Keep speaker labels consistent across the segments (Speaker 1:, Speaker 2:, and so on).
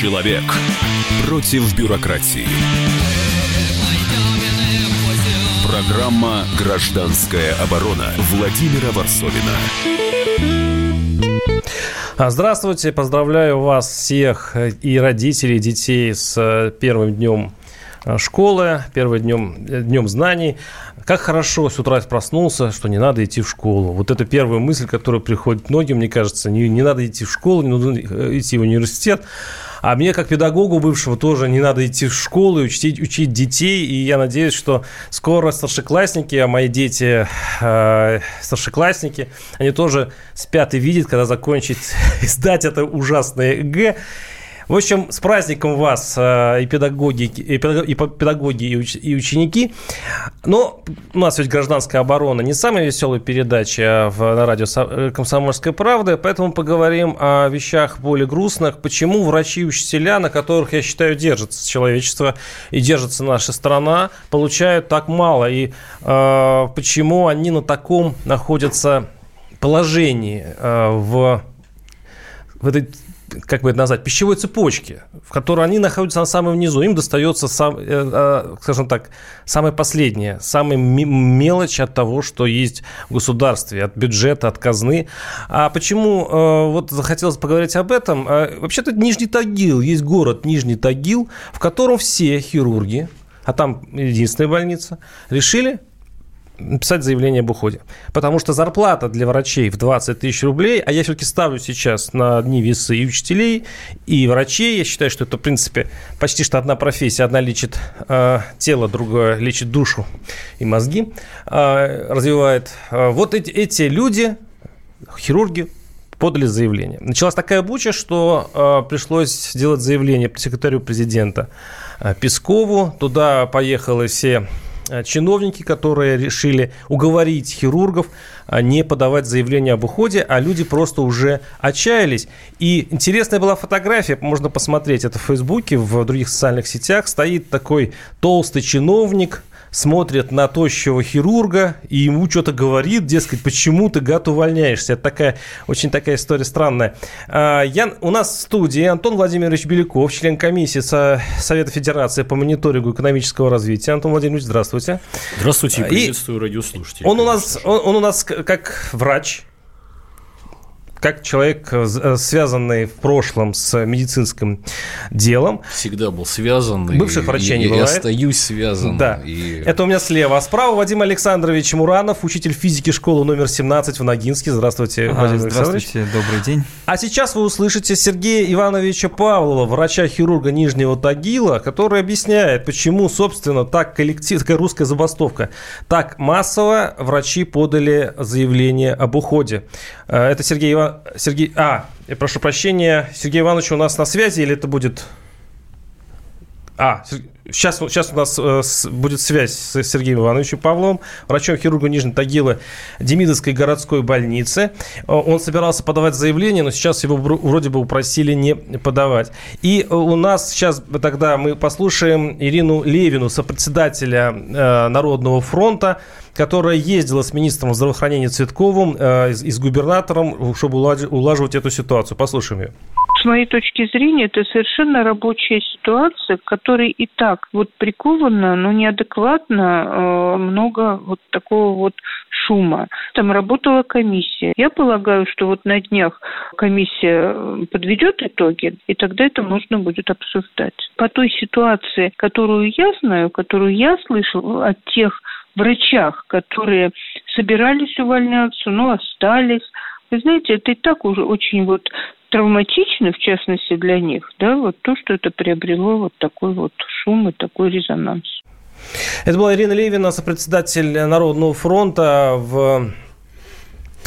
Speaker 1: Человек против бюрократии. Программа «Гражданская оборона» Владимира Варсовина.
Speaker 2: А, здравствуйте, поздравляю вас всех и родителей, и детей с э, первым днем э, школы, первым днем, э, днем знаний. Как хорошо с утра проснулся, что не надо идти в школу. Вот это первая мысль, которая приходит многим, мне кажется. Не, не надо идти в школу, не надо идти в университет. А мне, как педагогу бывшего, тоже не надо идти в школу и учить, учить детей. И я надеюсь, что скоро старшеклассники, а мои дети э, старшеклассники, они тоже спят и видят, когда закончат сдать это ужасное ЕГЭ. В общем, с праздником вас э, и педагоги, и педагоги, и ученики. Но у нас ведь гражданская оборона не самая веселая передача на радио э, «Комсомольская правда», поэтому поговорим о вещах более грустных. Почему врачи и учителя, на которых, я считаю, держится человечество и держится наша страна, получают так мало? И э, почему они на таком находятся положении э, в в этой как бы это назвать, пищевой цепочки, в которой они находятся на самом низу. Им достается, сам, э, э, скажем так, самое последнее, самая мелочь от того, что есть в государстве, от бюджета, от казны. А почему э, вот захотелось поговорить об этом? Вообще-то Нижний Тагил, есть город Нижний Тагил, в котором все хирурги, а там единственная больница, решили написать заявление об уходе. Потому что зарплата для врачей в 20 тысяч рублей, а я все-таки ставлю сейчас на одни весы и учителей, и врачей. Я считаю, что это, в принципе, почти что одна профессия. Одна лечит э, тело, другая лечит душу и мозги, э, развивает. Э, вот эти, эти люди, хирурги, подали заявление. Началась такая буча, что э, пришлось сделать заявление секретарю президента э, Пескову. Туда поехали все чиновники, которые решили уговорить хирургов э, не подавать заявление об уходе, а люди просто уже отчаялись. И интересная была фотография, можно посмотреть это в Фейсбуке, в других социальных сетях. Стоит такой толстый чиновник, смотрит на тощего хирурга и ему что-то говорит, дескать, почему ты, гад, увольняешься. Это такая, очень такая история странная. А, я, у нас в студии Антон Владимирович Беляков, член комиссии со Совета Федерации по мониторингу экономического развития. Антон Владимирович, здравствуйте.
Speaker 3: Здравствуйте, приветствую и радиослушателей.
Speaker 2: Он у, нас, он, он у нас как врач, как человек, э, э, связанный в прошлом с медицинским делом.
Speaker 3: Всегда был связан.
Speaker 2: Бывших врачей не бывает.
Speaker 3: И остаюсь связан.
Speaker 2: Да. И... Это у меня слева. А справа Вадим Александрович Муранов, учитель физики школы номер 17 в Ногинске. Здравствуйте,
Speaker 4: а,
Speaker 2: Владимир
Speaker 4: Здравствуйте, добрый день.
Speaker 2: А сейчас вы услышите Сергея Ивановича Павлова, врача-хирурга Нижнего Тагила, который объясняет, почему, собственно, так коллектив, такая русская забастовка, так массово врачи подали заявление об уходе. Э, это Сергей Иванович Сергей... А, я прошу прощения, Сергей Иванович у нас на связи или это будет... А, сейчас, сейчас у нас э, будет связь с Сергеем Ивановичем Павловым, врачом-хирургом Нижнего Тагила Демидовской городской больницы. Э, он собирался подавать заявление, но сейчас его вроде бы упросили не подавать. И э, у нас сейчас тогда мы послушаем Ирину Левину, сопредседателя Народного фронта, которая ездила с министром здравоохранения Цветковым э, и с губернатором, чтобы улаживать эту ситуацию. Послушаем ее.
Speaker 5: С моей точки зрения, это совершенно рабочая ситуация, в которой и так вот приковано, но неадекватно э, много вот такого вот шума. Там работала комиссия. Я полагаю, что вот на днях комиссия э, подведет итоги, и тогда это можно будет обсуждать. По той ситуации, которую я знаю, которую я слышал от тех врачах, которые собирались увольняться, но остались. Вы знаете, это и так уже очень вот травматично, в частности для них, да, вот то, что это приобрело вот такой вот шум и такой резонанс.
Speaker 2: Это была Ирина Левина, сопредседатель Народного фронта в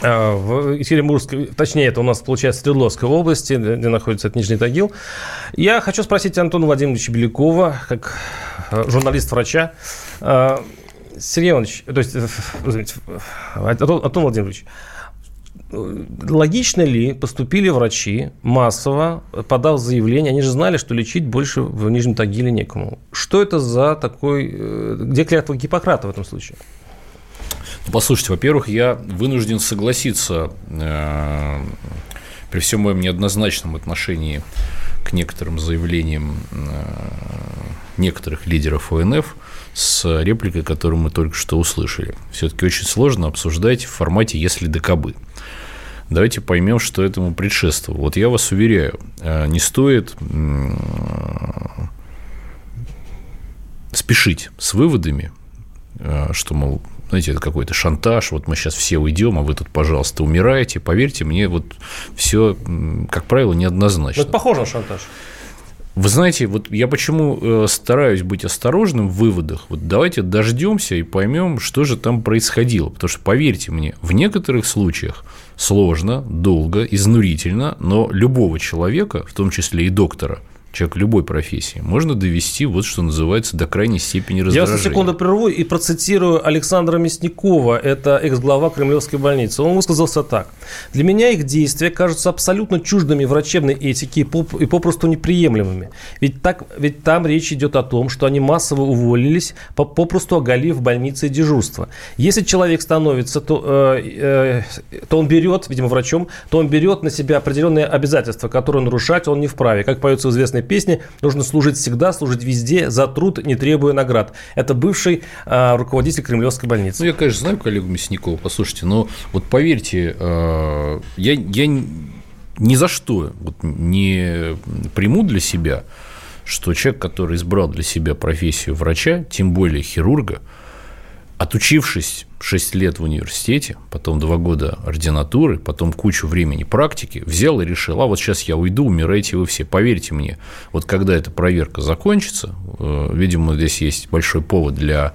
Speaker 2: э, в Екатеринбургской, точнее, это у нас, получается, Свердловской области, где находится этот Нижний Тагил. Я хочу спросить Антона Владимировича Белякова, как э, журналист-врача, э, Сергей Иванович, то есть, извините, Антон Владимирович, логично ли поступили врачи массово, подав заявление, они же знали, что лечить больше в Нижнем Тагиле некому. Что это за такой, э, где клятва Гиппократа в этом случае?
Speaker 3: Ну, послушайте, во-первых, я вынужден согласиться э, при всем моем неоднозначном отношении к некоторым заявлениям некоторых лидеров ОНФ с репликой, которую мы только что услышали. Все-таки очень сложно обсуждать в формате «если да кабы». Давайте поймем, что этому предшествовало. Вот я вас уверяю, не стоит спешить с выводами, э, что, мол, знаете, это какой-то шантаж, вот мы сейчас все уйдем, а вы тут, пожалуйста, умираете. Поверьте мне, вот все, как правило, неоднозначно.
Speaker 2: Но это похоже на шантаж.
Speaker 3: Вы знаете, вот я почему э, стараюсь быть осторожным в выводах. Вот давайте дождемся и поймем, что же там происходило. Потому что, поверьте мне, в некоторых случаях сложно, долго, изнурительно, но любого человека, в том числе и доктора – человек любой профессии, можно довести, вот что называется, до крайней степени раздражения.
Speaker 2: Я за секунду прерву и процитирую Александра Мясникова, это экс-глава Кремлевской больницы. Он высказался так. «Для меня их действия кажутся абсолютно чуждыми врачебной этики и попросту неприемлемыми. Ведь, так, ведь там речь идет о том, что они массово уволились, попросту оголив в больнице дежурство. Если человек становится, то, э, э, то он берет, видимо, врачом, то он берет на себя определенные обязательства, которые нарушать он не вправе. Как поется в известной песни «Нужно служить всегда, служить везде, за труд, не требуя наград». Это бывший э, руководитель Кремлевской больницы.
Speaker 3: Ну, я, конечно, знаю коллегу Мясникова, послушайте, но вот поверьте, э, я, я ни за что вот не приму для себя, что человек, который избрал для себя профессию врача, тем более хирурга, отучившись 6 лет в университете, потом 2 года ординатуры, потом кучу времени практики, взял и решил, а вот сейчас я уйду, умираете вы все. Поверьте мне, вот когда эта проверка закончится, э, видимо, здесь есть большой повод для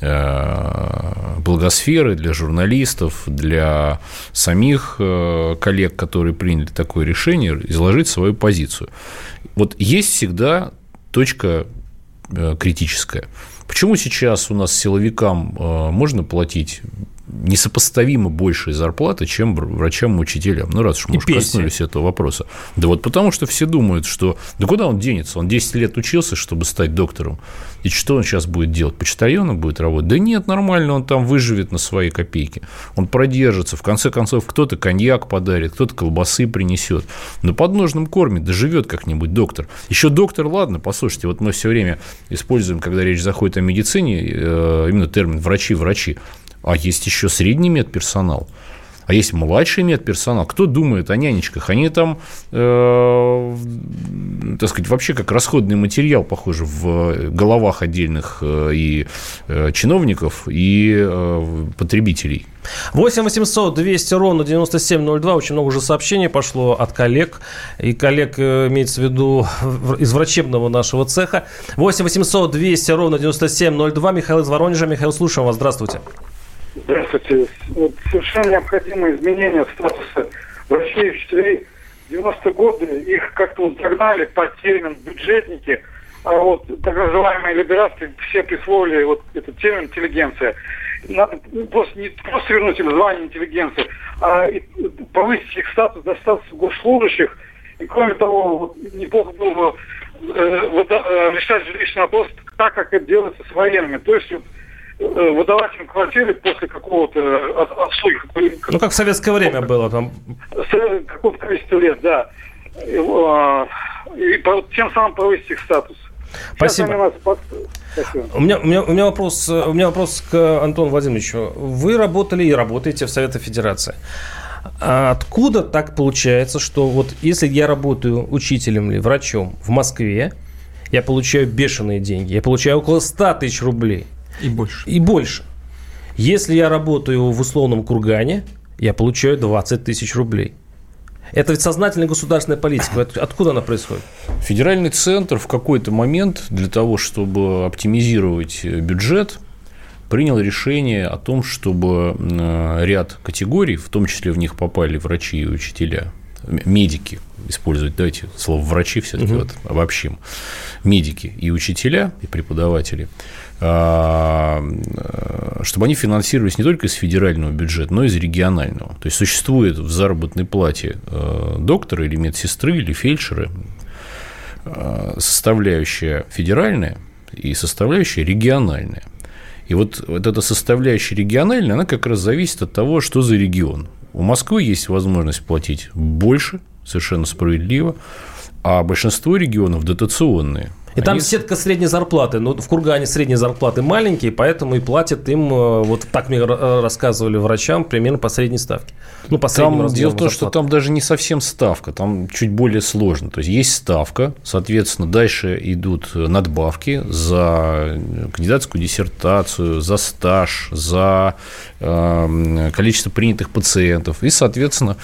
Speaker 3: э, благосферы, для журналистов, для самих э, коллег, которые приняли такое решение, изложить свою позицию. Вот есть всегда точка критическая. Почему сейчас у нас силовикам э, можно платить несопоставимо большие зарплаты, чем врачам и учителям. Ну, раз уж мы уж коснулись этого вопроса. Да вот потому, что все думают, что да куда он денется? Он 10 лет учился, чтобы стать доктором. И что он сейчас будет делать? Почтальоном будет работать? Да нет, нормально, он там выживет на свои копейки. Он продержится. В конце концов, кто-то коньяк подарит, кто-то колбасы принесет. На подножном корме доживет как-нибудь доктор. Еще доктор, ладно, послушайте, вот мы все время используем, когда речь заходит о медицине, э, именно термин врачи-врачи. А есть еще средний медперсонал. А есть младший медперсонал. Кто думает о нянечках? Они там, э, так сказать, вообще как расходный материал, похоже, в головах отдельных э, и э, чиновников, и э, потребителей.
Speaker 2: 8 800 200 ровно 9702. Очень много уже сообщений пошло от коллег. И коллег э, имеется в виду из врачебного нашего цеха. 8 800 200 ровно 9702. Михаил из Воронежа. Михаил, слушаем вас. Здравствуйте.
Speaker 4: Здравствуйте. Вот совершенно необходимо изменение статуса врачей и учителей. В 90-е годы их как-то вот загнали под термин бюджетники, а вот так называемые либерасты все присвоили вот этот термин интеллигенция. Надо просто не просто вернуть им звание интеллигенции, а повысить их статус до статуса госслужащих. И кроме того, вот, неплохо было бы э, э, решать жилищный вопрос так, как это делается с военными. То есть вот, выдавать им квартиры после какого-то э, отстой.
Speaker 2: Ну, как в советское время было там.
Speaker 4: Какое-то количество лет, да. И, а, и тем самым повысить их статус.
Speaker 2: Спасибо. Спасибо. У меня, у, меня, у, меня вопрос, у меня вопрос к Антону Владимировичу. Вы работали и работаете в Совете Федерации. А откуда так получается, что вот если я работаю учителем или врачом в Москве, я получаю бешеные деньги, я получаю около 100 тысяч рублей –
Speaker 3: и больше.
Speaker 2: И больше. Если я работаю в условном кургане, я получаю 20 тысяч рублей. Это ведь сознательная государственная политика. Откуда она происходит?
Speaker 3: Федеральный центр в какой-то момент для того, чтобы оптимизировать бюджет, принял решение о том, чтобы э, ряд категорий, в том числе в них попали врачи и учителя, медики, использовать, давайте слово врачи все-таки угу. вот обобщим, медики и учителя, и преподаватели, чтобы они финансировались не только из федерального бюджета, но и из регионального. То есть существует в заработной плате э, доктора или медсестры или фельдшеры э, составляющая федеральная и составляющая региональная. И вот, вот эта составляющая региональная, она как раз зависит от того, что за регион. У Москвы есть возможность платить больше, совершенно справедливо, а большинство регионов дотационные.
Speaker 2: И там сетка средней зарплаты. Ну, в Кургане средние зарплаты маленькие, поэтому и платят им, э, вот так мне э, рассказывали врачам, примерно по средней ставке.
Speaker 3: Ну, по там дело в том, что там даже не совсем ставка, там чуть более сложно. То есть есть ставка, соответственно, дальше идут надбавки за кандидатскую диссертацию, за стаж, за э, количество принятых пациентов. И, соответственно,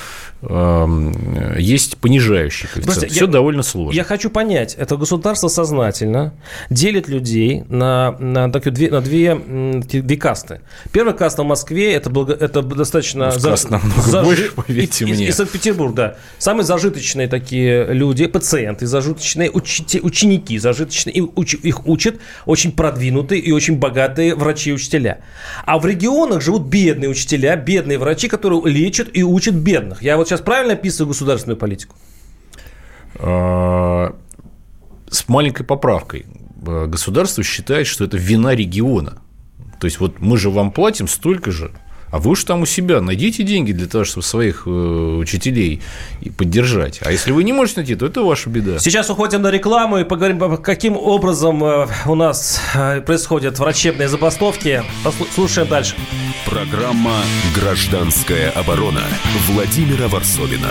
Speaker 3: есть понижающий коэффициент. Все я, довольно сложно.
Speaker 2: Я хочу понять, это государство сознательно делит людей на, на, так, две, на две, две касты. Первая каста в Москве это, благо, это достаточно...
Speaker 3: Ну, за, намного зажи... больше, поверьте
Speaker 2: и,
Speaker 3: мне.
Speaker 2: И, и Санкт-Петербург, да. Самые зажиточные такие люди, пациенты, зажиточные учи, ученики, зажиточные, и уч, их учат очень продвинутые и очень богатые врачи и учителя. А в регионах живут бедные учителя, бедные врачи, которые лечат и учат бедных. Я вот сейчас правильно описываю государственную политику?
Speaker 3: А, с маленькой поправкой. Государство считает, что это вина региона. То есть вот мы же вам платим столько же, а вы уж там у себя найдите деньги для того, чтобы своих э, учителей поддержать. А если вы не можете найти, то это ваша беда.
Speaker 2: Сейчас уходим на рекламу и поговорим, каким образом э, у нас э, происходят врачебные забастовки. Слушаем дальше.
Speaker 1: Программа «Гражданская оборона» Владимира Варсовина.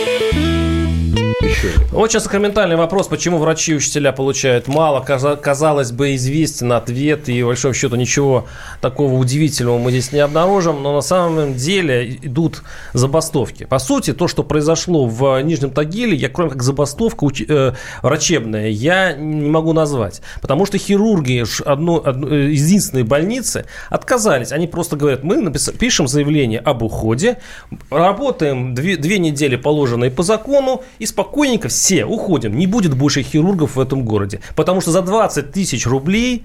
Speaker 2: еще. Сейчас сакраментальный вопрос, почему врачи и учителя получают мало. Казалось бы, известен ответ, и, в большом счету, ничего такого удивительного мы здесь не обнаружим, но на самом деле идут забастовки. По сути, то, что произошло в Нижнем Тагиле, я кроме как забастовка уч... э, врачебная, я не могу назвать. Потому что хирурги одно, одно, э, единственной больницы отказались. Они просто говорят, мы напис... пишем заявление об уходе, работаем две, две недели положенные по закону и спокойно спокойненько все уходим. Не будет больше хирургов в этом городе. Потому что за 20 тысяч рублей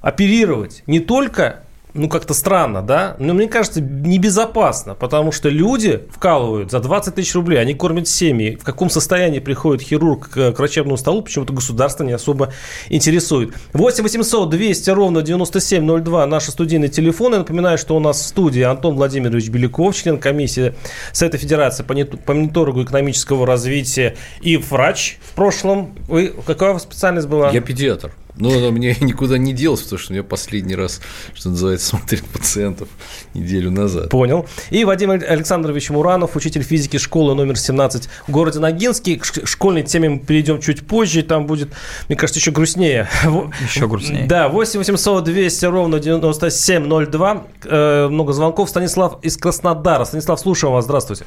Speaker 2: оперировать не только ну, как-то странно, да? Но мне кажется, небезопасно, потому что люди вкалывают за 20 тысяч рублей, они кормят семьи. В каком состоянии приходит хирург к, к врачебному столу, почему-то государство не особо интересует. 8 800 200 ровно 9702 наши студийные телефоны. Напоминаю, что у нас в студии Антон Владимирович Беляков, член комиссии Совета Федерации по мониторингу экономического развития и врач в прошлом. Вы, какая специальность была?
Speaker 3: Я педиатр. Но она мне никуда не делась, потому что я последний раз, что называется, смотрел пациентов неделю назад.
Speaker 2: Понял. И Вадим Александрович Муранов, учитель физики школы номер 17 в городе Ногинске. К школьной теме мы перейдем чуть позже, там будет, мне кажется, еще грустнее.
Speaker 3: Еще грустнее.
Speaker 2: Да, 8 800 200 ровно 9702. Э, много звонков. Станислав из Краснодара. Станислав, слушаем вас. Здравствуйте.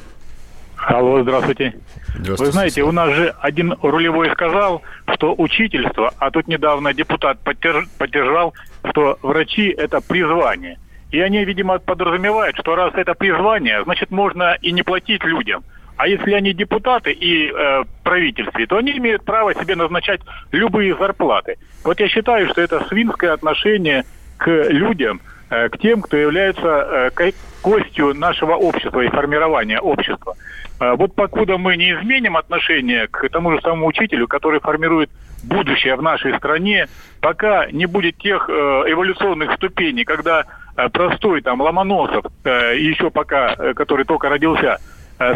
Speaker 6: Алло, здравствуйте. здравствуйте. Вы знаете, у нас же один рулевой сказал, что учительство, а тут недавно депутат поддержал, что врачи – это призвание. И они, видимо, подразумевают, что раз это призвание, значит, можно и не платить людям. А если они депутаты и э, правительстве, то они имеют право себе назначать любые зарплаты. Вот я считаю, что это свинское отношение к людям, к тем, кто является э, костью нашего общества и формирования общества. А вот покуда мы не изменим отношение к тому же самому учителю, который формирует будущее в нашей стране, пока не будет тех э, эволюционных ступеней, когда э, простой там Ломоносов, э, еще пока, который только родился,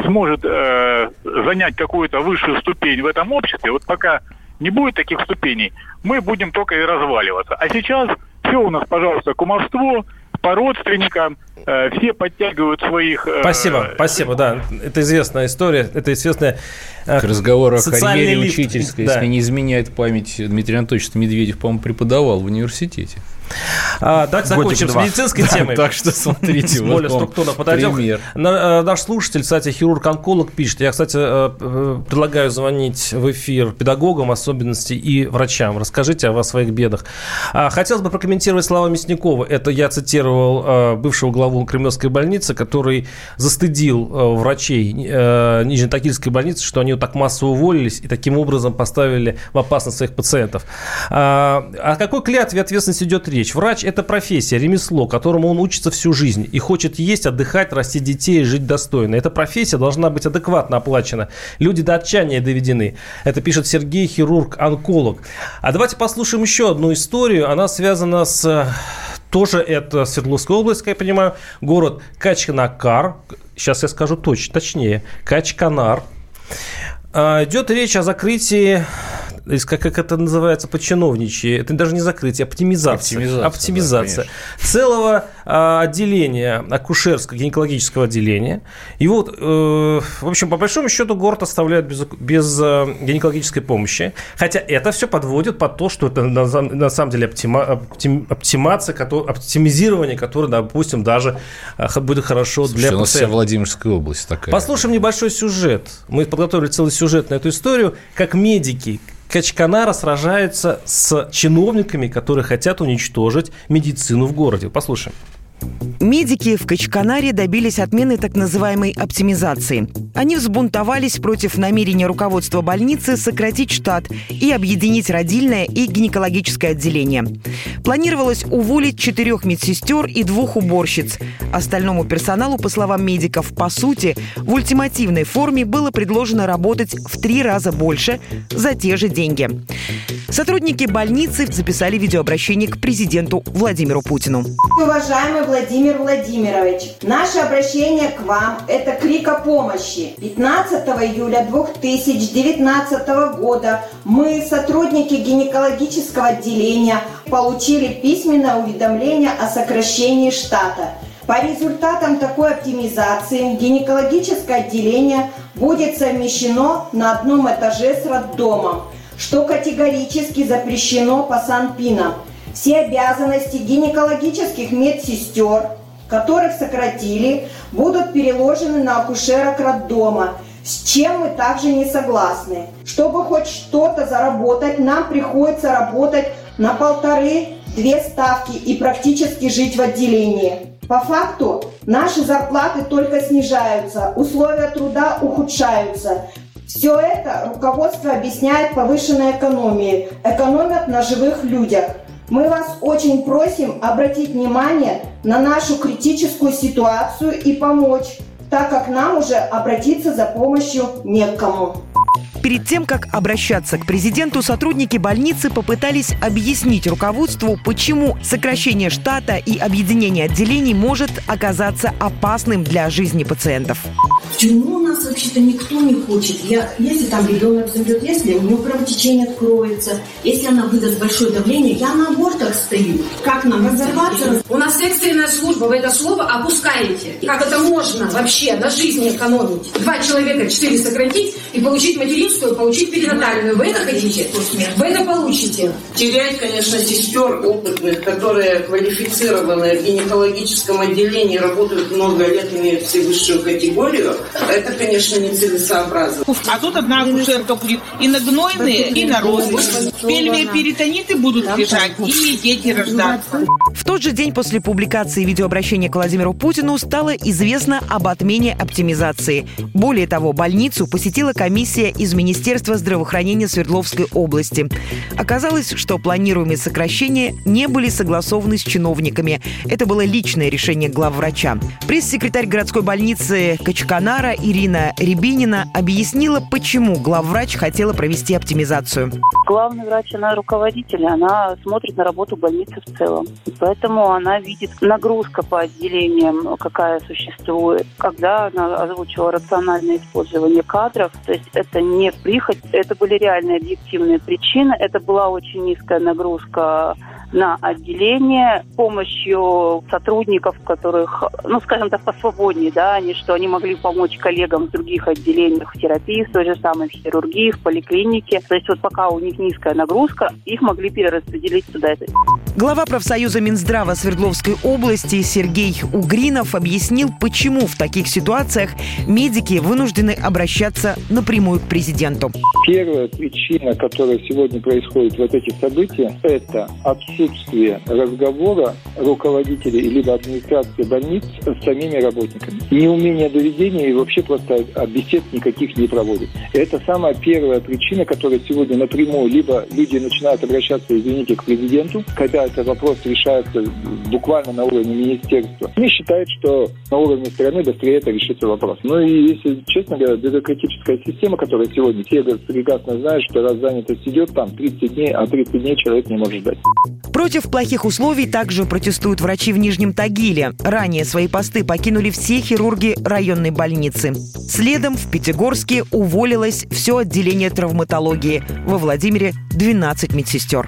Speaker 6: сможет занять какую-то высшую ступень в этом обществе, вот пока не будет таких ступеней, мы будем только и разваливаться. А сейчас все у нас, пожалуйста, кумовство, по родственникам, э, все подтягивают своих...
Speaker 2: Э, спасибо, спасибо, да. Это известная история, это известная...
Speaker 3: Э, К разговору о карьере лифт. учительской, да. если не изменяет память, Дмитрий Анатольевич Медведев, по-моему, преподавал в университете.
Speaker 2: А, давайте закончим с медицинской темой.
Speaker 3: Так что смотрите,
Speaker 2: более структурно подойдем. Э, наш слушатель, кстати, хирург-онколог пишет. Я, кстати, э, э, предлагаю звонить в эфир педагогам, особенности и врачам. Расскажите о своих бедах. А, хотелось бы прокомментировать слова Мясникова. Это я цитировал бывшего главу Кремлевской больницы, который застыдил врачей Нижнетагильской больницы, что они вот так массово уволились и таким образом поставили в опасность своих пациентов. А, о какой клятве ответственности идет речь? Врач – это профессия, ремесло, которому он учится всю жизнь и хочет есть, отдыхать, расти детей и жить достойно. Эта профессия должна быть адекватно оплачена. Люди до отчаяния доведены. Это пишет Сергей, хирург-онколог. А давайте послушаем еще одну историю. Она связана с тоже это Свердловская область, как я понимаю, город Качканакар. Сейчас я скажу точно, точнее. Качканар. А, идет речь о закрытии как, как это называется по-чиновничьи, это даже не закрытие, оптимизация. Оптимизация. оптимизация да, целого а, отделения, акушерского, гинекологического отделения. И вот, э, в общем, по большому счету город оставляет без, без э, гинекологической помощи. Хотя это все подводит под то, что это на, на самом деле оптима, оптим, оптимация, оптимизирование, которое, допустим, даже э, будет хорошо Слушайте, для
Speaker 3: у нас вся Владимирская область такая.
Speaker 2: Послушаем небольшой сюжет. Мы подготовили целый сюжет на эту историю, как медики, Качканара сражается с чиновниками, которые хотят уничтожить медицину в городе. Послушаем.
Speaker 7: Медики в Качканаре добились отмены так называемой оптимизации. Они взбунтовались против намерения руководства больницы сократить штат и объединить родильное и гинекологическое отделение. Планировалось уволить четырех медсестер и двух уборщиц. Остальному персоналу, по словам медиков, по сути, в ультимативной форме было предложено работать в три раза больше за те же деньги. Сотрудники больницы записали видеообращение к президенту Владимиру Путину.
Speaker 8: Уважаемый Владимир Владимирович, наше обращение к вам – это крик о помощи. 15 июля 2019 года мы, сотрудники гинекологического отделения, получили письменное уведомление о сокращении штата. По результатам такой оптимизации гинекологическое отделение будет совмещено на одном этаже с роддомом, что категорически запрещено по Санпинам – все обязанности гинекологических медсестер, которых сократили, будут переложены на акушерок роддома, с чем мы также не согласны. Чтобы хоть что-то заработать, нам приходится работать на полторы-две ставки и практически жить в отделении. По факту наши зарплаты только снижаются, условия труда ухудшаются. Все это руководство объясняет повышенной экономией, экономят на живых людях. Мы вас очень просим обратить внимание на нашу критическую ситуацию и помочь, так как нам уже обратиться за помощью некому.
Speaker 7: Перед тем, как обращаться к президенту, сотрудники больницы попытались объяснить руководству, почему сокращение штата и объединение отделений может оказаться опасным для жизни пациентов.
Speaker 9: Тюрьму у нас вообще-то никто не хочет. Я, если там ребенок зайдет, если у него кровотечение откроется, если она выдаст большое давление, я на абортах стою. Как нам разорваться?
Speaker 10: У нас экстренная служба, вы это слово опускаете. Как это можно вообще на жизни экономить? Два человека, четыре сократить и получить материнскую, получить перинатальную. Вы это хотите? Вы это получите.
Speaker 11: Терять, конечно, сестер опытных, которые квалифицированы в гинекологическом отделении, работают много лет, имеют все высшую категорию, это, конечно, нецелесообразно.
Speaker 12: А тут одна акушерка будет и на гнойные, и на розы. Пельмы перитониты будут лежать, и дети рождаться.
Speaker 7: В тот же день после публикации видеообращения к Владимиру Путину стало известно об отмене оптимизации. Более того, больницу посетила комиссия из Министерства здравоохранения Свердловской области. Оказалось, что планируемые сокращения не были согласованы с чиновниками. Это было личное решение главврача. Пресс-секретарь городской больницы Качкана Нара Ирина Рябинина объяснила, почему главврач хотела провести оптимизацию.
Speaker 13: Главный врач, она руководитель, она смотрит на работу больницы в целом. Поэтому она видит нагрузка по отделениям, какая существует. Когда она озвучила рациональное использование кадров, то есть это не прихоть, это были реальные объективные причины, это была очень низкая нагрузка на отделение с помощью сотрудников, которых, ну, скажем так, посвободнее, да, они что они могли помочь коллегам в других отделениях в терапии, в той же самой в хирургии, в поликлинике. То есть вот пока у них низкая нагрузка, их могли перераспределить сюда.
Speaker 7: Глава профсоюза Минздрава Свердловской области Сергей Угринов объяснил, почему в таких ситуациях медики вынуждены обращаться напрямую к президенту.
Speaker 14: Первая причина, которая сегодня происходит в этих событиях, это отсутствие разговора руководителей либо администрации больниц с самими работниками. Неумение доведения и вообще просто бесед никаких не проводит. Это самая первая причина, которая сегодня напрямую либо люди начинают обращаться, извините, к президенту, когда этот вопрос решается буквально на уровне министерства. Они считают, что на уровне страны быстрее это решится вопрос. Ну и если честно говоря, бюрократическая система, которая сегодня все прекрасно знают, что раз занятость идет там 30 дней, а 30 дней человек не может ждать.
Speaker 7: Против плохих условий также протестуют врачи в Нижнем Тагиле. Ранее свои посты покинули все хирурги районной больницы. Следом в Пятигорске уволилось все отделение травматологии. Во Владимире 12 медсестер.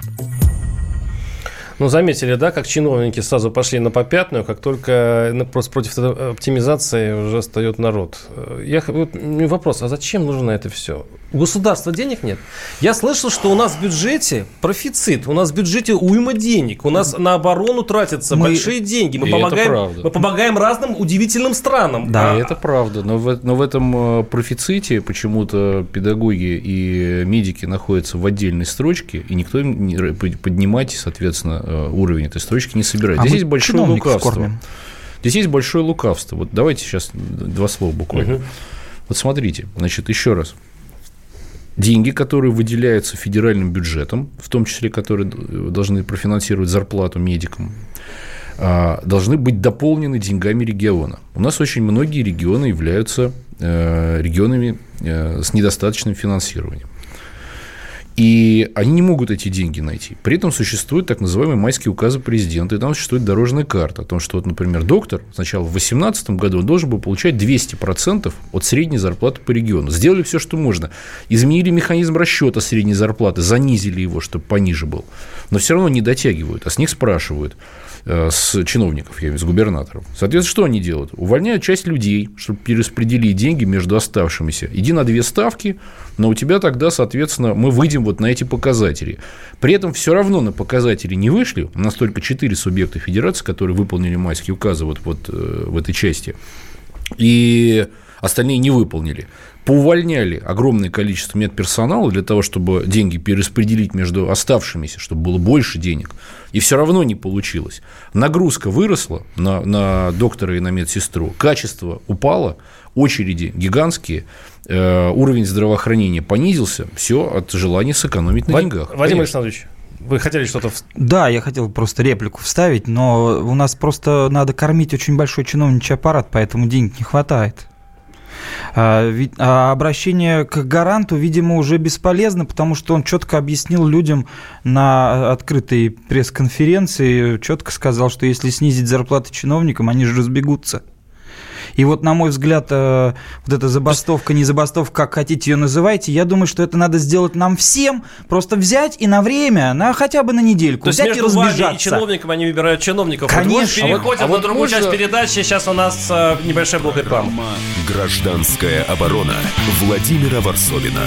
Speaker 2: Ну, заметили, да, как чиновники сразу пошли на попятную, как только ну, просто против оптимизации уже встает народ. Я, вот, вопрос, а зачем нужно это все? У государства денег нет? Я слышал, что у нас в бюджете профицит, у нас в бюджете уйма денег, у нас на оборону тратятся мы... большие деньги, мы помогаем, мы помогаем разным удивительным странам.
Speaker 3: Да, а... это правда, но в, но в этом э, профиците почему-то педагоги и медики находятся в отдельной строчке, и никто им не поднимать, соответственно, Э, уровень этой строчки не собирать. А Здесь есть большое лукавство. Кормим. Здесь есть большое лукавство. Вот давайте сейчас два слова буквально. Угу. Вот смотрите, значит, еще раз. Деньги, которые выделяются федеральным бюджетом, в том числе, которые должны профинансировать зарплату медикам, а, должны быть дополнены деньгами региона. У нас очень многие регионы являются э, регионами э, с недостаточным финансированием. И они не могут эти деньги найти. При этом существуют так называемые майские указы президента, и там существует дорожная карта о том, что, вот, например, доктор сначала в 2018 году должен был получать 200% от средней зарплаты по региону. Сделали все, что можно. Изменили механизм расчета средней зарплаты, занизили его, чтобы пониже был. Но все равно не дотягивают, а с них спрашивают с чиновников, я имею с губернаторов. Соответственно, что они делают? Увольняют часть людей, чтобы перераспределить деньги между оставшимися. Иди на две ставки, но у тебя тогда, соответственно, мы выйдем вот на эти показатели. При этом все равно на показатели не вышли. У нас только 4 субъекта федерации, которые выполнили майские указы вот, вот э, в этой части. И остальные не выполнили. Поувольняли огромное количество медперсонала для того, чтобы деньги перераспределить между оставшимися, чтобы было больше денег. И все равно не получилось. Нагрузка выросла на, на доктора и на медсестру, качество упало, очереди гигантские, э, уровень здравоохранения понизился, все от желания сэкономить на
Speaker 2: Вад...
Speaker 3: деньгах.
Speaker 2: Вадим Конечно. Александрович, вы хотели что-то...
Speaker 15: Да, я хотел просто реплику вставить, но у нас просто надо кормить очень большой чиновничий аппарат, поэтому денег не хватает. А, а обращение к гаранту, видимо, уже бесполезно, потому что он четко объяснил людям на открытой пресс-конференции, четко сказал, что если снизить зарплаты чиновникам, они же разбегутся. И вот, на мой взгляд, э, вот эта забастовка, не забастовка, как хотите ее называйте, я думаю, что это надо сделать нам всем, просто взять и на время, на хотя бы на недельку,
Speaker 2: То
Speaker 15: взять
Speaker 2: и разбежаться. и чиновником они выбирают чиновников.
Speaker 15: Конечно.
Speaker 2: Вот переходим а вот, а на другую можно... часть передачи. Сейчас у нас э, небольшая блок рекламы.
Speaker 1: Гражданская оборона Владимира Варсовина.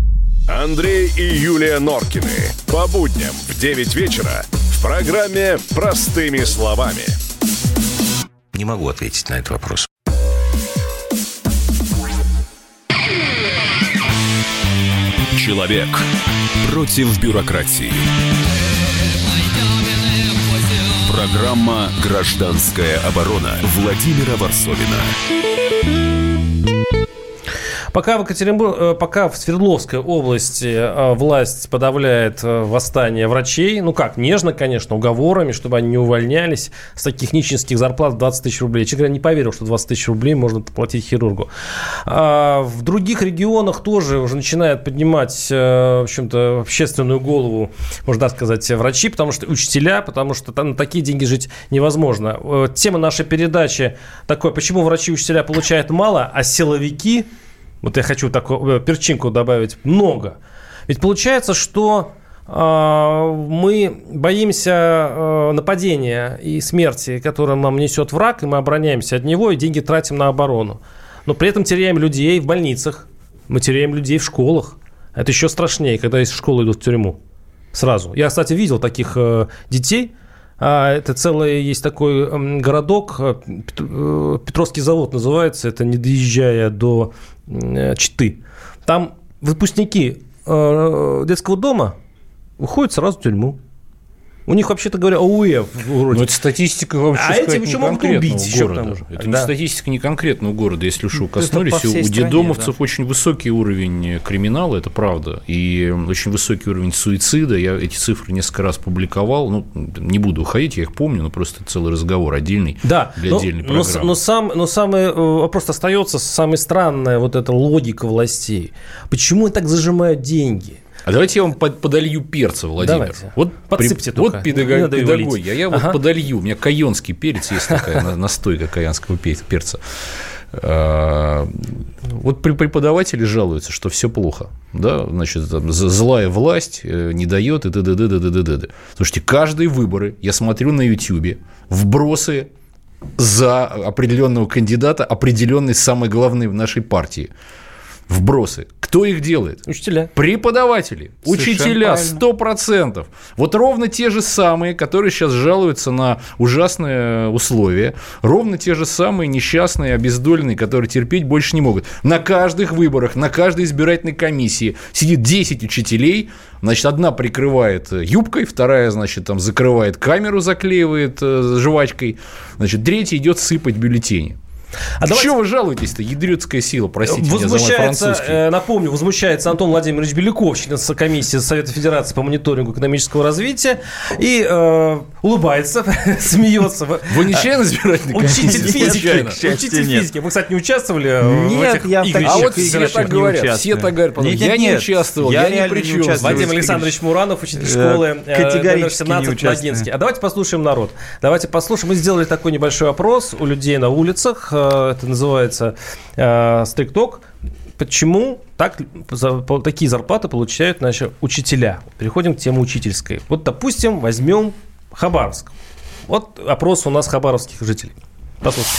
Speaker 16: Андрей и Юлия Норкины. По будням в 9 вечера в программе «Простыми словами».
Speaker 17: Не могу ответить на этот вопрос.
Speaker 1: Человек против бюрократии. Программа «Гражданская оборона» Владимира Варсовина.
Speaker 2: Пока в, Екатеринбург, э, пока в Свердловской области э, власть подавляет э, восстание врачей, ну как, нежно, конечно, уговорами, чтобы они не увольнялись с таких нищенских зарплат 20 тысяч рублей. Честно говоря, не поверил, что 20 тысяч рублей можно платить хирургу. А в других регионах тоже уже начинают поднимать, в общем-то, общественную голову, можно так сказать, врачи, потому что учителя, потому что там на такие деньги жить невозможно. Тема нашей передачи такой, почему врачи и учителя получают мало, а силовики вот я хочу такую э, перчинку добавить, много. Ведь получается, что э, мы боимся э, нападения и смерти, которое нам несет враг, и мы обороняемся от него, и деньги тратим на оборону. Но при этом теряем людей в больницах, мы теряем людей в школах. Это еще страшнее, когда из школы идут в тюрьму. Сразу. Я, кстати, видел таких э, детей. А, это целый есть такой городок, э, э, Петровский завод называется, это не доезжая до Э, Читы. Там выпускники детского дома уходят сразу в тюрьму. У них, вообще-то говоря, ОУЭ
Speaker 3: вроде. Но это статистика вообще
Speaker 2: А эти еще могут убить еще
Speaker 3: города. Это да. не статистика не конкретного города. Если уж коснулись, у дедомовцев да. очень высокий уровень криминала, это правда. И очень высокий уровень суицида. Я эти цифры несколько раз публиковал. Ну, не буду уходить, я их помню, но просто целый разговор отдельный
Speaker 2: да, для но, отдельной программы. Но, но, сам, но самый э, вопрос остается, самая странная вот эта логика властей. Почему так зажимают деньги?
Speaker 3: А давайте я вам подолью перца, Владимир. Давайте. Вот,
Speaker 2: Подсыпьте
Speaker 3: при, вот педагог, педагогия. А я ага. вот подолью. У меня каенский перец есть такая настойка каянского перца. А, вот преподаватели жалуются, что все плохо, да, значит, там, злая власть э, не дает и т.д. т.д. т.д. Слушайте, каждые выборы я смотрю на Ютьюбе вбросы за определенного кандидата, определенный самый главный в нашей партии вбросы. Кто их делает?
Speaker 2: Учителя.
Speaker 3: Преподаватели. Совершенно учителя. Сто процентов. Вот ровно те же самые, которые сейчас жалуются на ужасные условия. Ровно те же самые несчастные, обездоленные, которые терпеть больше не могут. На каждых выборах, на каждой избирательной комиссии сидит 10 учителей. Значит, одна прикрывает юбкой, вторая, значит, там закрывает камеру, заклеивает э, жвачкой. Значит, третья идет сыпать бюллетени. А давайте... Чего вы жалуетесь-то, ядрецкая сила, простите возмущается, меня за
Speaker 2: э, Напомню, возмущается Антон Владимирович Беляков, член комиссии Совета Федерации по мониторингу экономического развития, и э, улыбается, смеется.
Speaker 3: Вы не член избирательной комиссии?
Speaker 2: Учитель физики. Учитель физики. Вы, кстати, не участвовали
Speaker 3: Нет, в этих я игрищах? А вот все так говорят. Все так говорят. Нет, я не участвовал, я не при чем.
Speaker 2: Вадим Александрович Муранов, учитель школы э,
Speaker 15: Категорически 17
Speaker 2: Ногинский. А давайте послушаем народ. Давайте послушаем. Мы сделали такой небольшой опрос у людей на улицах Э, это называется э, стрикток. Почему так, за, такие зарплаты получают наши учителя? Переходим к теме учительской. Вот, допустим, возьмем Хабаровск. Вот опрос у нас хабаровских жителей. Послушайте.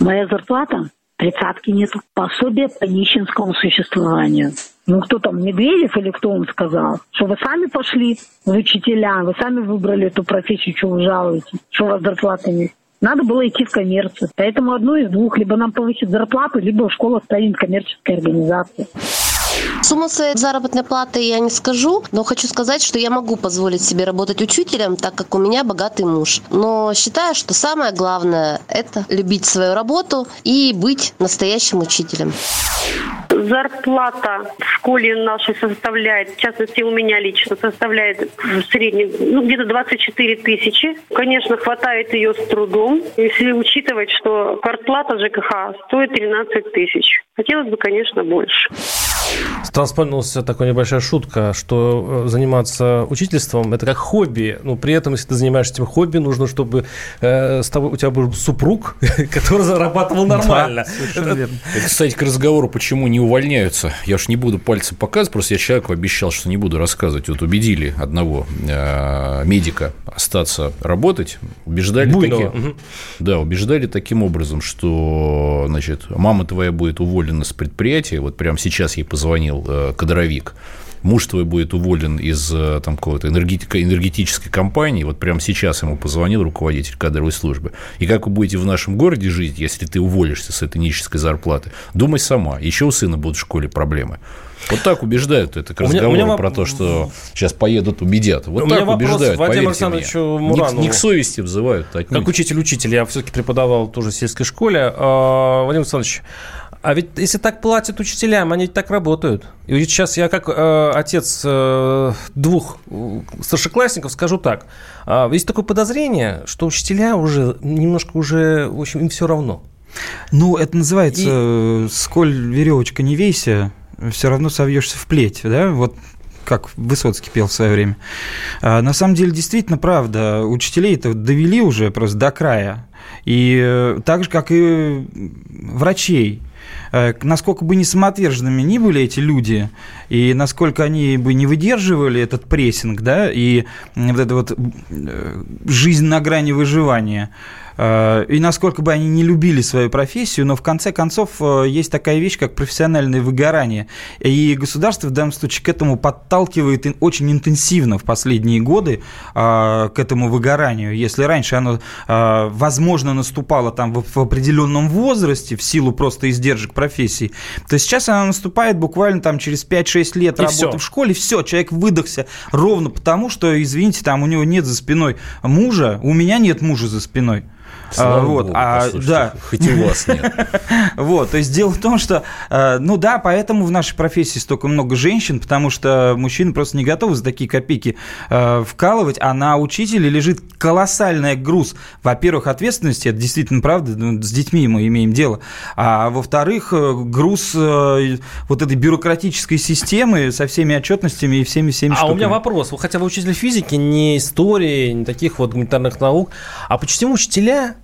Speaker 18: Моя зарплата тридцатки нету. Пособие по нищенскому существованию. Ну, кто там, Медведев или кто вам сказал? Что вы сами пошли в учителя, вы сами выбрали эту профессию, что вы жалуете, что у вас зарплаты нет. Надо было идти в коммерцию. Поэтому одно из двух. Либо нам повысит зарплату, либо школа станет коммерческой организацией.
Speaker 19: Сумму своей заработной платы я не скажу, но хочу сказать, что я могу позволить себе работать учителем, так как у меня богатый муж. Но считаю, что самое главное – это любить свою работу и быть настоящим учителем.
Speaker 20: Зарплата в школе нашей составляет, в частности у меня лично, составляет в среднем ну, где-то 24 тысячи. Конечно, хватает ее с трудом, если учитывать, что квартплата ЖКХ стоит 13 тысяч. Хотелось бы, конечно, больше.
Speaker 2: Сразу вспомнилась такая небольшая шутка, что э, заниматься учительством – это как хобби. Но при этом, если ты занимаешься этим хобби, нужно, чтобы э, с тобой, у тебя был супруг, который зарабатывал нормально.
Speaker 3: Да, это, кстати, к разговору, почему не увольняются. Я уж не буду пальцы показывать, просто я человеку обещал, что не буду рассказывать. Вот убедили одного э, медика остаться работать, убеждали угу. да, убеждали таким образом, что, значит, мама твоя будет уволена с предприятия, вот прямо сейчас ей позвонил э, кадровик, муж твой будет уволен из э, там, какой-то энергетической компании, вот прямо сейчас ему позвонил руководитель кадровой службы, и как вы будете в нашем городе жить, если ты уволишься с этой нищенской зарплаты, думай сама, еще у сына будут в школе проблемы. Вот так убеждают это к разговору меня, меня... про то, что сейчас поедут, убедят. Вот у так убеждают, Вадим Александровичу Муранову. Не, не к совести взывают.
Speaker 2: Отнюдь. Как учитель-учитель, я все-таки преподавал тоже в сельской школе. А, Вадим Александрович, А ведь если так платят учителям, они так работают. И ведь сейчас я как э, отец э, двух э, старшеклассников скажу так. Э, есть такое подозрение, что учителя уже немножко уже, в общем, им все равно.
Speaker 15: Ну, это называется И... Э, «сколь веревочка не вейся, все равно совьешься в плеть», да? Вот как Высоцкий пел в свое время. А, на самом деле, действительно, правда, учителей это довели уже просто до края. И э, так же, как и врачей. Э, насколько бы не самоотверженными ни были эти люди, и насколько они бы не выдерживали этот прессинг, да, и вот это вот э, жизнь на грани выживания, и насколько бы они не любили свою профессию, но в конце концов э, есть такая вещь, как профессиональное выгорание. И государство в данном случае к этому подталкивает очень интенсивно в последние годы э, к этому выгоранию. Если раньше оно, возможно, наступало там в определенном возрасте в силу просто издержек профессии, то сейчас оно наступает буквально там через 5-6 лет и работы все. в школе, все, человек выдохся ровно потому, что, извините, там у него нет за спиной мужа, у меня нет мужа за спиной.
Speaker 3: Слава а, вот, Богу, а, да. хоть у вас нет.
Speaker 15: Вот, то есть дело в том, что, э, ну да, поэтому в нашей профессии столько много женщин, потому что мужчины просто не готовы за такие копейки э, вкалывать, а на учителе лежит колоссальный груз, во-первых, ответственности, это действительно правда, ну, с детьми мы имеем дело, а во-вторых, э, груз вот этой бюрократической системы со всеми отчетностями и всеми-всеми
Speaker 2: А штуками. у меня вопрос, хотя вы учитель физики, не истории, не таких вот гуманитарных наук, а почему учителя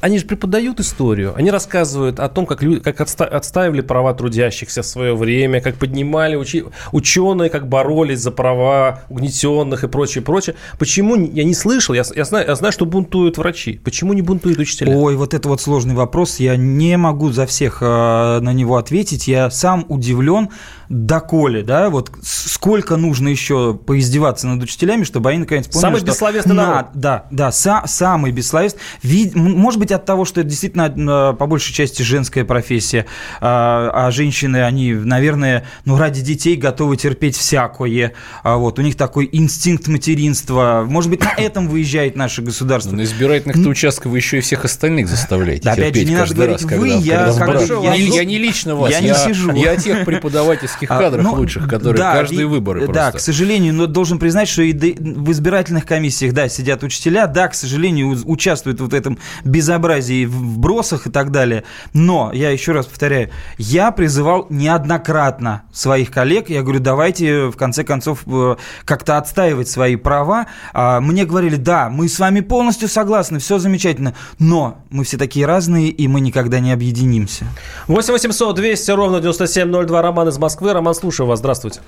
Speaker 2: они же преподают историю, они рассказывают о том, как, люди, как отстаивали права трудящихся в свое время, как поднимали учи, ученые, как боролись за права угнетенных и прочее, прочее. Почему я не слышал, я, я, знаю, я знаю, что бунтуют врачи, почему не бунтуют учителя?
Speaker 15: Ой, вот это вот сложный вопрос, я не могу за всех э, на него ответить, я сам удивлен, доколе, да, вот сколько нужно еще поиздеваться над учителями, чтобы они наконец поняли,
Speaker 2: Самый что бессловесный на... народ.
Speaker 15: Да, да, са, самый бессловесный. Вид... Может быть, от того, что это действительно по большей части женская профессия, а, а женщины, они, наверное, ну, ради детей готовы терпеть всякое. А вот, у них такой инстинкт материнства. Может быть, на этом выезжает наше государство. Но
Speaker 3: на избирательных-то участках вы еще и всех остальных заставляете
Speaker 15: да, опять же, не надо говорить раз, вы,
Speaker 3: я, когда как я, я не лично вас,
Speaker 15: я, я не сижу.
Speaker 3: Я тех преподавателей женских а, кадров ну, лучших, которые да, каждые и, выборы
Speaker 15: просто. Да, к сожалению, но должен признать, что и в избирательных комиссиях, да, сидят учителя, да, к сожалению, участвуют в этом безобразии, в бросах и так далее. Но, я еще раз повторяю, я призывал неоднократно своих коллег, я говорю, давайте в конце концов э, как-то отстаивать свои права. А, мне говорили, да, мы с вами полностью согласны, все замечательно, но мы все такие разные, и мы никогда не объединимся.
Speaker 2: 8 800 200 ровно 9702 Роман Роман из Москвы. Роман, слушаю вас. Здравствуйте.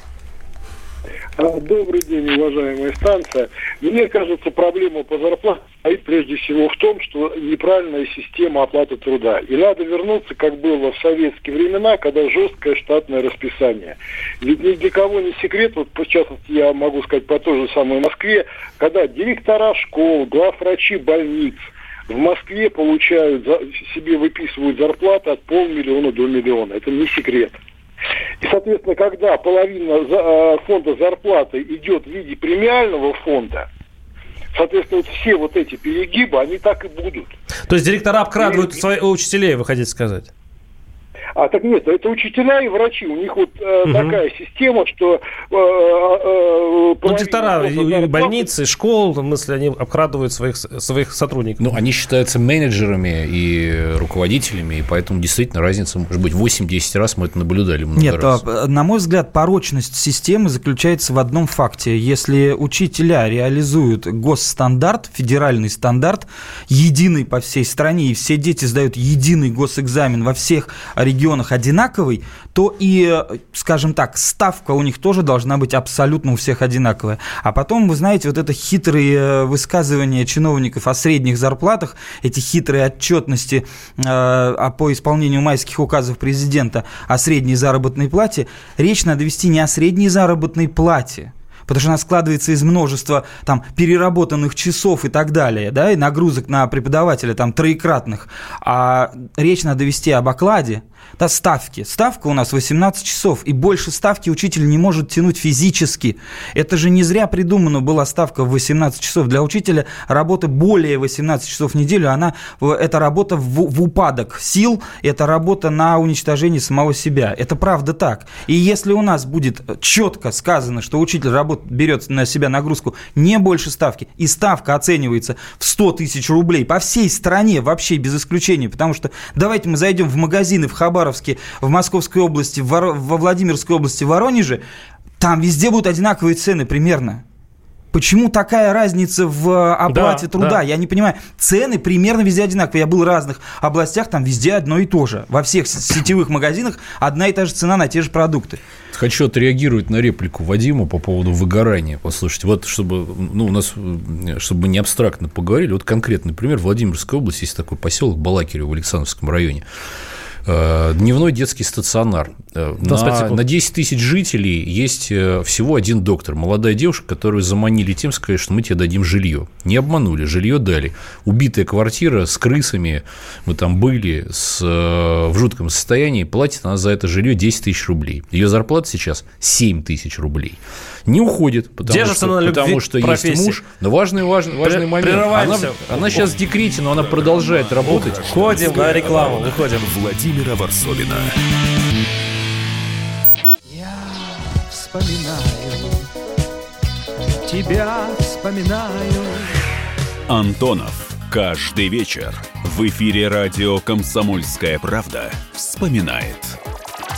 Speaker 21: А, добрый день, уважаемая станция. Мне кажется, проблема по зарплате стоит прежде всего в том, что неправильная система оплаты труда. И надо вернуться, как было в советские времена, когда жесткое штатное расписание. Ведь ни для кого не секрет, вот в частности я могу сказать по той же самой Москве, когда директора школ, главврачи больниц в Москве получают, себе выписывают зарплаты от полмиллиона до миллиона. Это не секрет. И, соответственно, когда половина э, фонда зарплаты идет в виде премиального фонда, соответственно, вот все вот эти перегибы, они так и будут.
Speaker 2: То есть директора обкрадывают и... своих учителей, вы хотите сказать?
Speaker 21: А так нет, это учителя и врачи. У них вот э, угу. такая система, что... Э, э,
Speaker 2: ну, директора и больницы, школ, в смысле, они обкрадывают своих, своих сотрудников.
Speaker 3: Ну, они считаются менеджерами и руководителями, и поэтому действительно разница может быть 8-10 раз, мы это наблюдали много
Speaker 15: нет,
Speaker 3: раз.
Speaker 15: А, на мой взгляд, порочность системы заключается в одном факте. Если учителя реализуют госстандарт, федеральный стандарт, единый по всей стране, и все дети сдают единый госэкзамен во всех регионах, регионах одинаковый, то и, скажем так, ставка у них тоже должна быть абсолютно у всех одинаковая. А потом, вы знаете, вот это хитрые э, высказывания чиновников о средних зарплатах, эти хитрые отчетности э, по исполнению майских указов президента о средней заработной плате, речь надо вести не о средней заработной плате, потому что она складывается из множества там переработанных часов и так далее, да, и нагрузок на преподавателя там троекратных. А речь надо вести об окладе, Да, ставки. Ставка у нас 18 часов, и больше ставки учитель не может тянуть физически. Это же не зря придумана была ставка в 18 часов. Для учителя работа более 18 часов в неделю, она, это работа в, в упадок сил, это работа на уничтожение самого себя. Это правда так. И если у нас будет четко сказано, что учитель работ, берет на себя нагрузку не больше ставки, и ставка оценивается в 100 тысяч рублей по всей стране, вообще без исключения, потому что давайте мы зайдем в магазины в Хабар Хабаровске, в Московской области, во Владимирской области, в Воронеже, там везде будут одинаковые цены примерно. Почему такая разница в э, оплате да, труда? Да. Я не понимаю. Цены примерно везде одинаковые. Я был в разных областях, там везде одно и то же. Во всех сетевых магазинах одна и та же цена на те же продукты.
Speaker 3: Хочу отреагировать на реплику Вадима по поводу выгорания. Послушайте, вот чтобы ну, у нас, чтобы не абстрактно поговорили, вот конкретный пример. В Владимирской области есть такой поселок Балакирево в Александровском районе. Э, дневной детский стационар. Э, на, на 10 тысяч жителей есть э, всего один доктор. Молодая девушка, которую заманили тем, сказать, что мы тебе дадим жилье. Не обманули, жилье дали. Убитая квартира с крысами, мы там были, с, в жутком состоянии, платит она за это жилье 10 тысяч рублей. Ее зарплата сейчас 7 тысяч рублей не уходит, потому Держится что, на любви потому что профессии. есть муж. Но важный, важный, важный При, момент. Она, она сейчас в декрете, но она продолжает работать.
Speaker 2: Ходим на рекламу, выходим.
Speaker 1: Владимира Варсовина.
Speaker 22: Я вспоминаю, тебя вспоминаю.
Speaker 1: Антонов. Каждый вечер в эфире радио «Комсомольская правда» вспоминает –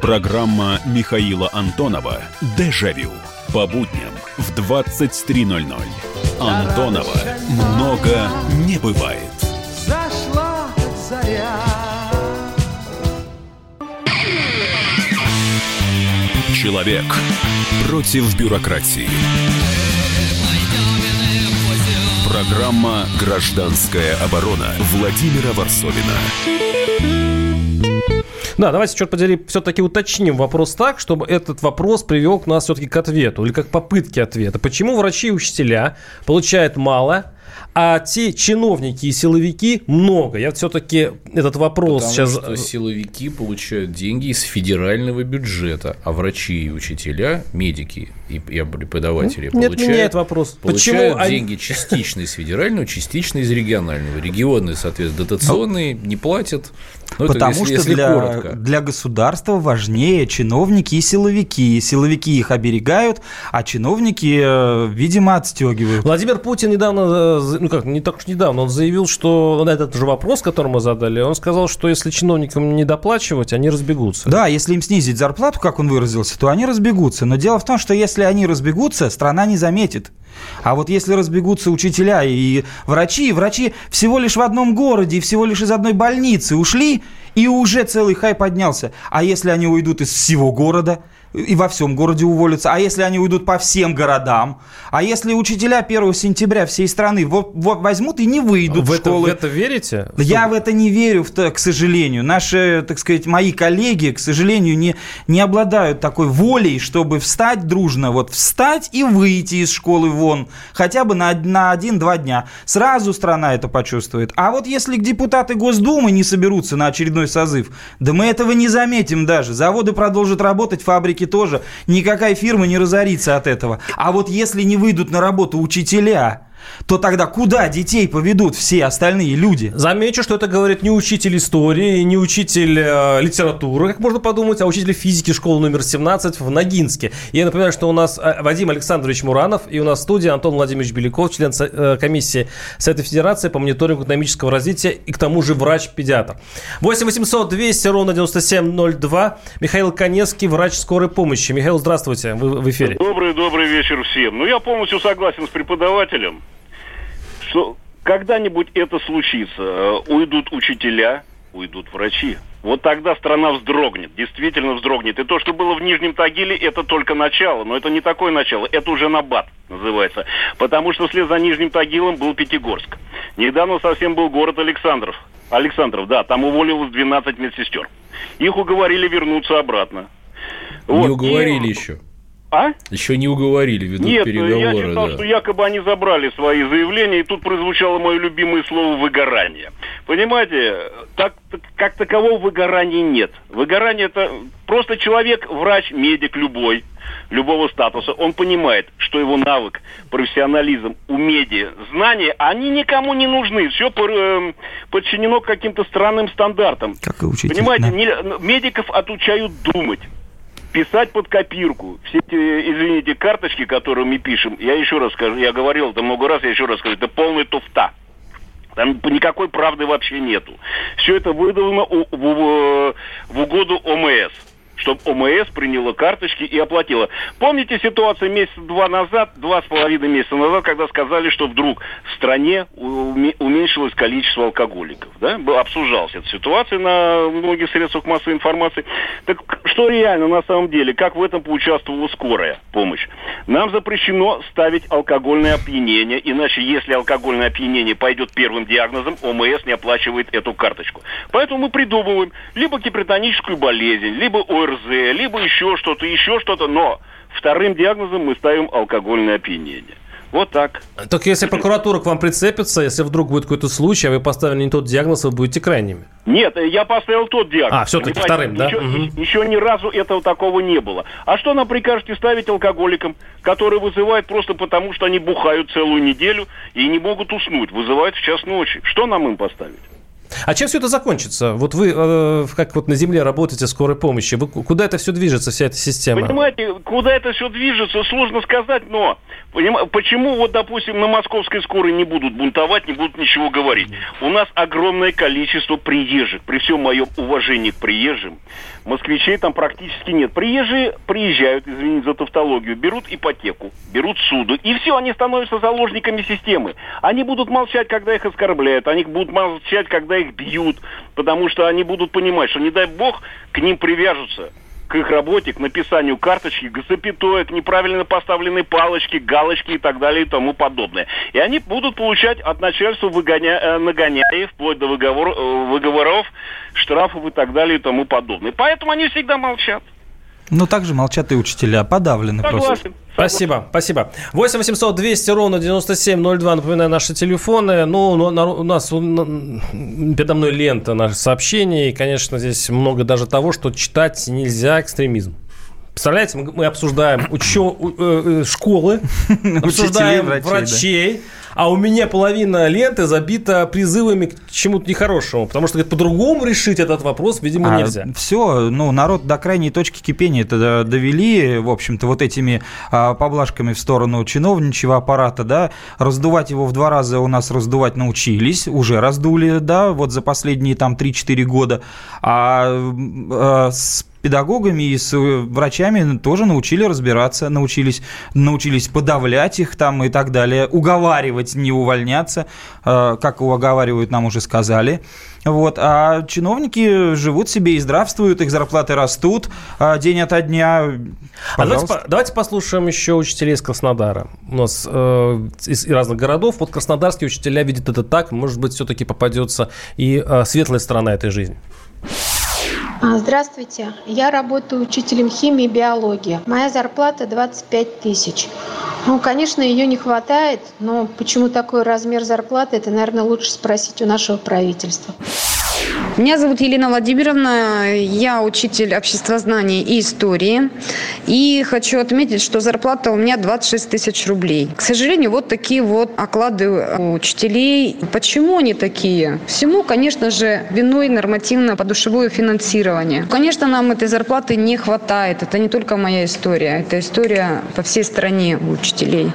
Speaker 1: Программа Михаила Антонова «Дежавю» по будням в 23.00. Антонова много не бывает. Зашла заря. Человек против бюрократии. Программа «Гражданская оборона» Владимира Варсовина.
Speaker 2: Да, давайте, черт подери, все-таки уточним вопрос так, чтобы этот вопрос привел к нас все-таки к ответу, или как попытке ответа. Почему врачи и учителя получают мало, а те чиновники и силовики много. Я все-таки этот вопрос
Speaker 3: Потому
Speaker 2: сейчас...
Speaker 3: что силовики получают деньги из федерального бюджета, а врачи и учителя, медики и преподаватели
Speaker 2: ну, получают, меняет вопрос.
Speaker 3: получают Почему деньги они... частично из федерального, частично из регионального. Регионы, соответственно, дотационные не платят.
Speaker 15: Ну, Потому это, если, что для, для государства важнее чиновники и силовики. Силовики их оберегают, а чиновники, э, видимо, отстегивают.
Speaker 2: Владимир Путин недавно э, ну как, не так уж недавно, он заявил, что на этот же вопрос, который мы задали, он сказал, что если чиновникам не доплачивать, они разбегутся.
Speaker 15: Да, если им снизить зарплату, как он выразился, то они разбегутся. Но дело в том, что если они разбегутся, страна не заметит. А вот если разбегутся учителя и врачи, врачи всего лишь в одном городе, всего лишь из одной больницы ушли, и уже целый хай поднялся. А если они уйдут из всего города – и во всем городе уволятся. А если они уйдут по всем городам? А если учителя 1 сентября всей страны возьмут и не выйдут в, в школы?
Speaker 2: в это верите?
Speaker 15: Я в это не верю, к сожалению. Наши, так сказать, мои коллеги, к сожалению, не, не обладают такой волей, чтобы встать дружно, вот встать и выйти из школы вон, хотя бы на, на один-два дня. Сразу страна это почувствует. А вот если депутаты Госдумы не соберутся на очередной созыв, да мы этого не заметим даже. Заводы продолжат работать, фабрики тоже никакая фирма не разорится от этого. А вот если не выйдут на работу учителя, то тогда куда детей поведут все остальные люди?
Speaker 2: Замечу, что это говорит не учитель истории, не учитель э, литературы, как можно подумать, а учитель физики школы номер 17 в Ногинске. Я напоминаю, что у нас э, Вадим Александрович Муранов и у нас в студии Антон Владимирович Беляков, член э, комиссии Совета Федерации по мониторингу экономического развития и к тому же врач-педиатр. 8 800 200 ровно 9702. Михаил Конецкий, врач скорой помощи. Михаил, здравствуйте, вы в эфире.
Speaker 23: Добрый-добрый вечер всем. Ну, я полностью согласен с преподавателем что когда-нибудь это случится. Э, уйдут учителя,
Speaker 24: уйдут врачи. Вот тогда страна вздрогнет, действительно вздрогнет. И то, что было в Нижнем Тагиле, это только начало. Но это не такое начало, это уже набат называется. Потому что вслед за Нижним Тагилом был Пятигорск. Недавно совсем был город Александров. Александров, да, там уволилось 12 медсестер. Их уговорили вернуться обратно.
Speaker 3: Не
Speaker 24: Вот,
Speaker 3: уговорили
Speaker 24: и-
Speaker 3: еще.
Speaker 24: А?
Speaker 3: Еще не уговорили, ведут
Speaker 24: Нет, я
Speaker 3: переговоры.
Speaker 24: читал,
Speaker 3: да.
Speaker 24: что якобы они забрали свои заявления, и тут прозвучало мое любимое слово «выгорание». Понимаете, так, как такового выгорания нет. Выгорание это просто человек, врач, медик любой, любого статуса, он понимает, что его навык, профессионализм, умение, знания, они никому не нужны. Все подчинено каким-то странным стандартам.
Speaker 15: Как и учитель.
Speaker 24: Понимаете,
Speaker 15: да.
Speaker 24: не- медиков отучают думать писать под копирку. Все эти, извините, карточки, которые мы пишем, я еще раз скажу, я говорил это много раз, я еще раз скажу, это полная туфта. Там никакой правды вообще нету. Все это выдано у- в, в- в угоду ОМС чтобы ОМС приняла карточки и оплатила. Помните ситуацию месяца два назад, два с половиной месяца назад, когда сказали, что вдруг в стране уме- уменьшилось количество алкоголиков, да? Обсуждалась эта ситуация на многих средствах массовой информации. Так что реально на самом деле, как в этом поучаствовала скорая помощь? Нам запрещено ставить алкогольное опьянение, иначе если алкогольное опьянение пойдет первым диагнозом, ОМС не оплачивает эту карточку. Поэтому мы придумываем либо гипертоническую болезнь, либо ОРЗ, либо еще что-то, еще что-то, но вторым диагнозом мы ставим алкогольное опьянение. Вот так.
Speaker 2: Только если прокуратура к вам прицепится, если вдруг будет какой-то случай, а вы поставили не тот диагноз, вы будете крайними.
Speaker 24: Нет, я поставил тот диагноз.
Speaker 2: А,
Speaker 24: Понимаете,
Speaker 2: вторым, да?
Speaker 24: Еще,
Speaker 2: Мгм.
Speaker 24: еще ни разу этого такого не было. А что нам прикажете ставить алкоголикам, которые вызывают просто потому, что они бухают целую неделю и не могут уснуть, вызывают в час ночи? Что нам им поставить?
Speaker 2: А чем все это закончится? Вот вы, э, как вот на земле работаете скорой помощи, вы, ку- куда это все движется, вся эта система?
Speaker 24: Понимаете, куда это все движется, сложно сказать, но понима- почему вот, допустим, на московской скорой не будут бунтовать, не будут ничего говорить? У нас огромное количество приезжих. При всем моем уважении к приезжим, москвичей там практически нет. Приезжие приезжают, извините за тавтологию, берут ипотеку, берут суду, и все, они становятся заложниками системы. Они будут молчать, когда их оскорбляют, они будут молчать, когда их бьют, потому что они будут понимать, что, не дай бог, к ним привяжутся к их работе, к написанию карточки, к запятой, к неправильно поставленной палочке, галочке и так далее и тому подобное. И они будут получать от начальства выгоня... э, нагоняя, вплоть до выговор... э, выговоров, штрафов и так далее и тому подобное. Поэтому они всегда молчат.
Speaker 15: Ну, также молчат и учителя, подавлены просто.
Speaker 24: Согласен.
Speaker 2: Спасибо, спасибо. 8 800 200 ровно 9702, напоминаю, наши телефоны. Ну, ну, на- у нас у- на- передо мной лента наших сообщений. И, конечно, здесь много даже того, что читать нельзя экстремизм. Представляете, мы, мы обсуждаем учё, у- э, э, школы, обсуждаем
Speaker 15: врачей, да.
Speaker 2: врачей, а у меня половина ленты забита призывами к чему-то нехорошему. Потому что говорит, по-другому решить этот вопрос, видимо, нельзя.
Speaker 15: Все, ну, народ до крайней точки кипения это до- довели, в общем-то, вот этими а, поблажками в сторону чиновничьего аппарата, да, раздувать его в два раза у нас раздувать научились, уже раздули, да, вот за последние там 3-4 года, а, а, с педагогами и с э, врачами тоже научили разбираться, научились, научились подавлять их там и так далее, уговаривать не увольняться, э, как уговаривают, нам уже сказали. Вот, а чиновники живут себе и здравствуют, их зарплаты растут а, день ото дня.
Speaker 2: А давайте, давайте послушаем еще учителей из Краснодара. У нас э, из разных городов. Вот краснодарские учителя видят это так. Может быть, все-таки попадется и э, светлая сторона этой жизни.
Speaker 25: А, Здравствуйте, я работаю учителем химии и биологии. Моя зарплата 25 тысяч. Ну, конечно, ее не хватает, но почему такой размер зарплаты, это, наверное, лучше спросить у нашего правительства.
Speaker 26: Меня зовут Елена Владимировна, я учитель обществознания и истории. И хочу отметить, что зарплата у меня 26 тысяч рублей. К сожалению, вот такие вот оклады у учителей. Почему они такие? Всему, конечно же, виной нормативно-подушевое финансирование. Конечно, нам этой зарплаты не хватает. Это не только моя история, это история по всей стране у учителей.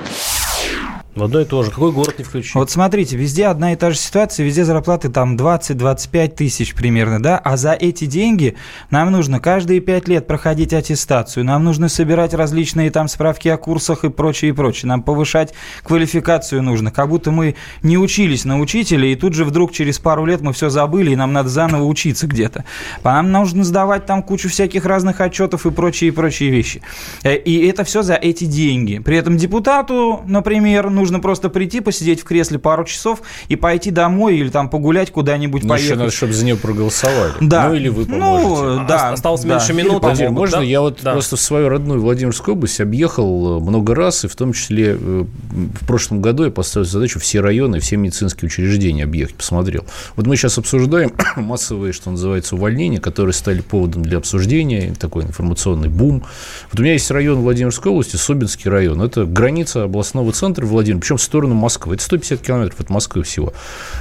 Speaker 2: В одно и то же. Какой город не включить?
Speaker 15: Вот смотрите, везде одна и та же ситуация, везде зарплаты там 20-25 тысяч примерно, да, а за эти деньги нам нужно каждые 5 лет проходить аттестацию, нам нужно собирать различные там справки о курсах и прочее, и прочее, нам повышать квалификацию нужно, как будто мы не учились на учителя, и тут же вдруг через пару лет мы все забыли, и нам надо заново учиться где-то. Нам нужно сдавать там кучу всяких разных отчетов и прочие, и прочие вещи. Э, И это все за эти деньги. При этом депутату, например, нужно просто прийти, посидеть в кресле пару часов и пойти домой или там погулять куда-нибудь,
Speaker 3: Ну,
Speaker 15: поехать.
Speaker 3: еще надо, чтобы за нее проголосовали.
Speaker 15: Да.
Speaker 3: Ну, или вы
Speaker 15: Ну,
Speaker 3: поможете.
Speaker 15: да,
Speaker 2: Осталось
Speaker 15: да.
Speaker 2: меньше
Speaker 15: Или
Speaker 2: минуты.
Speaker 3: Владимир,
Speaker 2: могут,
Speaker 3: можно
Speaker 2: да?
Speaker 3: я вот
Speaker 2: Да.
Speaker 3: просто в свою родную Владимирскую область объехал э, много раз, и в том числе э, в прошлом году я поставил задачу все районы, все медицинские учреждения объехать, посмотрел. Вот мы сейчас обсуждаем массовые, что называется, увольнения, которые стали поводом для обсуждения, такой информационный бум. Вот у меня есть район Владимирской области, Собинский район. Это граница областного центра Владимира, причем в сторону Москвы. Это 150 километров от Москвы всего.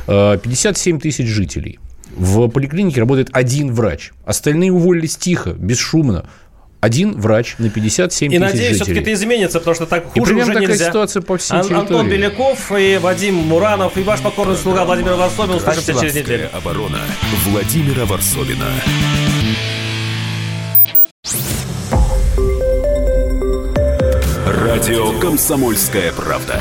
Speaker 3: Э, 57 тысяч жителей. В поликлинике работает один врач. Остальные уволились тихо, бесшумно. Один врач на 57
Speaker 2: И
Speaker 3: тысяч
Speaker 2: надеюсь,
Speaker 3: жителей.
Speaker 2: все-таки это изменится, потому что так
Speaker 3: И
Speaker 2: хуже
Speaker 3: примерно
Speaker 2: уже
Speaker 3: такая
Speaker 2: нельзя.
Speaker 3: ситуация по всей
Speaker 2: Ан- Антон
Speaker 3: территории.
Speaker 2: Беляков и Вадим Муранов и ваш покорный слуга Владимир Варсобин. Услышимся через неделю.
Speaker 1: оборона Владимира Варсобина. Радио «Комсомольская правда».